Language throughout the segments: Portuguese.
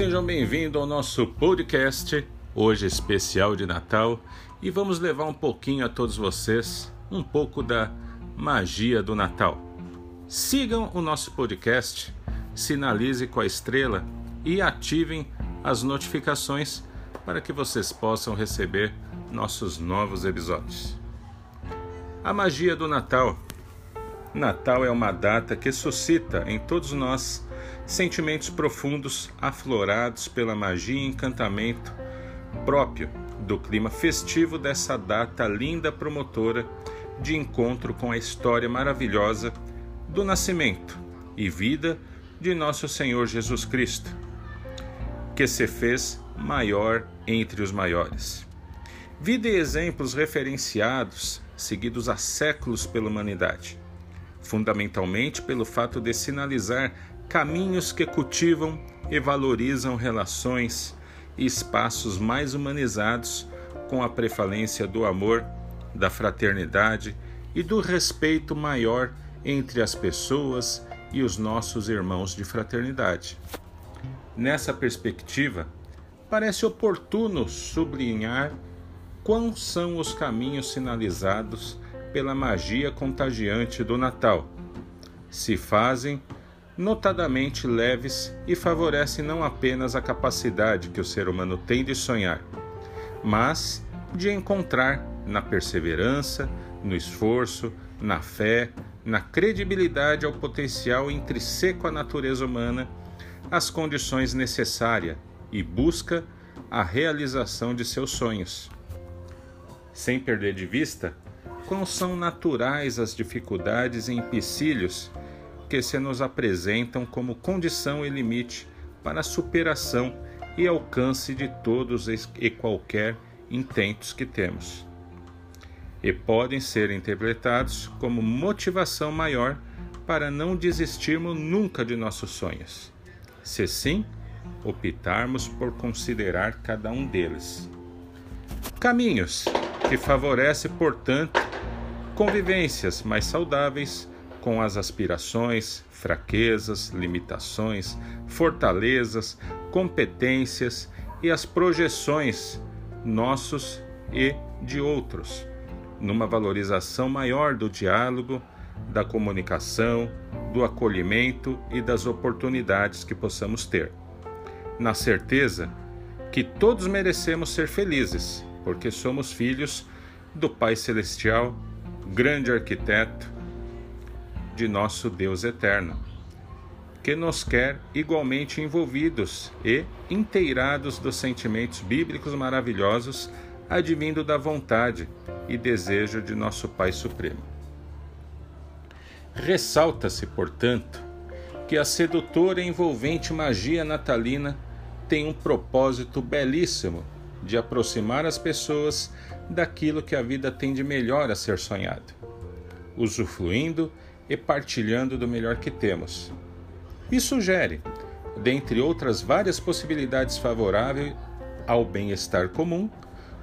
Sejam bem-vindos ao nosso podcast, hoje especial de Natal, e vamos levar um pouquinho a todos vocês um pouco da magia do Natal. Sigam o nosso podcast, sinalize com a estrela e ativem as notificações para que vocês possam receber nossos novos episódios. A magia do Natal. Natal é uma data que suscita em todos nós sentimentos profundos aflorados pela magia e encantamento próprio do clima festivo dessa data linda promotora de encontro com a história maravilhosa do nascimento e vida de nosso Senhor Jesus Cristo, que se fez maior entre os maiores. Vida e exemplos referenciados, seguidos há séculos pela humanidade, fundamentalmente pelo fato de sinalizar caminhos que cultivam e valorizam relações e espaços mais humanizados com a prevalência do amor, da fraternidade e do respeito maior entre as pessoas e os nossos irmãos de fraternidade. Nessa perspectiva, parece oportuno sublinhar quais são os caminhos sinalizados pela magia contagiante do Natal. Se fazem notadamente leves e favorecem não apenas a capacidade que o ser humano tem de sonhar, mas de encontrar na perseverança, no esforço, na fé, na credibilidade ao potencial intrínseco à natureza humana, as condições necessárias e busca a realização de seus sonhos. Sem perder de vista quão são naturais as dificuldades e empecilhos que se nos apresentam como condição e limite para a superação e alcance de todos e qualquer intentos que temos. E podem ser interpretados como motivação maior para não desistirmos nunca de nossos sonhos, se sim optarmos por considerar cada um deles. Caminhos que favorecem, portanto, convivências mais saudáveis com as aspirações, fraquezas, limitações, fortalezas, competências e as projeções nossos e de outros, numa valorização maior do diálogo, da comunicação, do acolhimento e das oportunidades que possamos ter. Na certeza que todos merecemos ser felizes, porque somos filhos do Pai Celestial, grande arquiteto, de nosso Deus eterno, que nos quer igualmente envolvidos e inteirados dos sentimentos bíblicos maravilhosos advindo da vontade e desejo de nosso Pai Supremo. Ressalta-se, portanto, que a sedutora e envolvente magia natalina tem um propósito belíssimo de aproximar as pessoas daquilo que a vida tem de melhor a ser sonhado, usufruindo e partilhando do melhor que temos. E sugere, dentre outras várias possibilidades favoráveis ao bem-estar comum,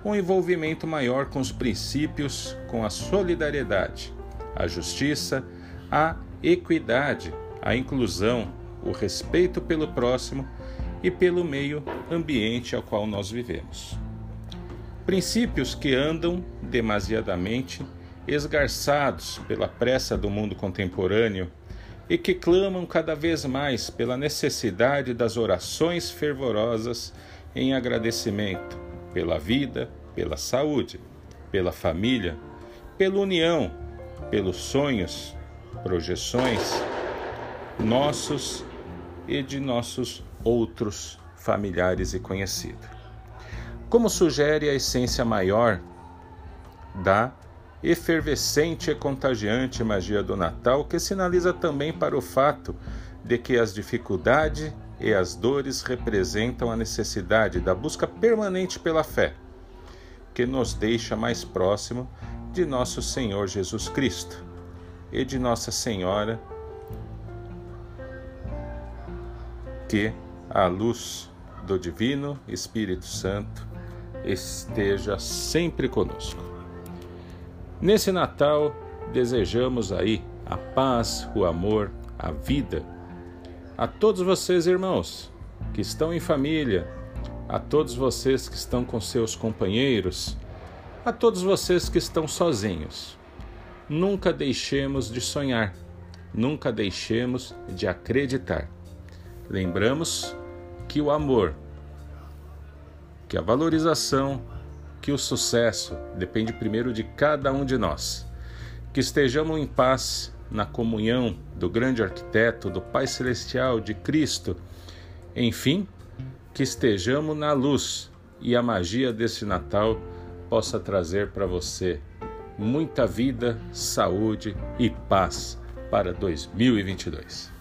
um envolvimento maior com os princípios, com a solidariedade, a justiça, a equidade, a inclusão, o respeito pelo próximo e pelo meio ambiente ao qual nós vivemos. Princípios que andam demasiadamente esgarçados pela pressa do mundo contemporâneo e que clamam cada vez mais pela necessidade das orações fervorosas em agradecimento pela vida, pela saúde, pela família, pela união, pelos sonhos, projeções nossos e de nossos outros familiares e conhecidos. Como sugere a essência maior da efervescente e contagiante magia do Natal, que sinaliza também para o fato de que as dificuldades e as dores representam a necessidade da busca permanente pela fé, que nos deixa mais próximo de nosso Senhor Jesus Cristo e de Nossa Senhora, que a luz do Divino Espírito Santo esteja sempre conosco. Nesse Natal, desejamos aí a paz, o amor, a vida. A todos vocês, irmãos, que estão em família, a todos vocês que estão com seus companheiros, a todos vocês que estão sozinhos. Nunca deixemos de sonhar, nunca deixemos de acreditar. Lembramos que o amor, que a valorização, que o sucesso depende primeiro de cada um de nós. Que estejamos em paz na comunhão do grande arquiteto, do Pai Celestial, de Cristo. Enfim, que estejamos na luz e a magia desse Natal possa trazer para você muita vida, saúde e paz para 2022.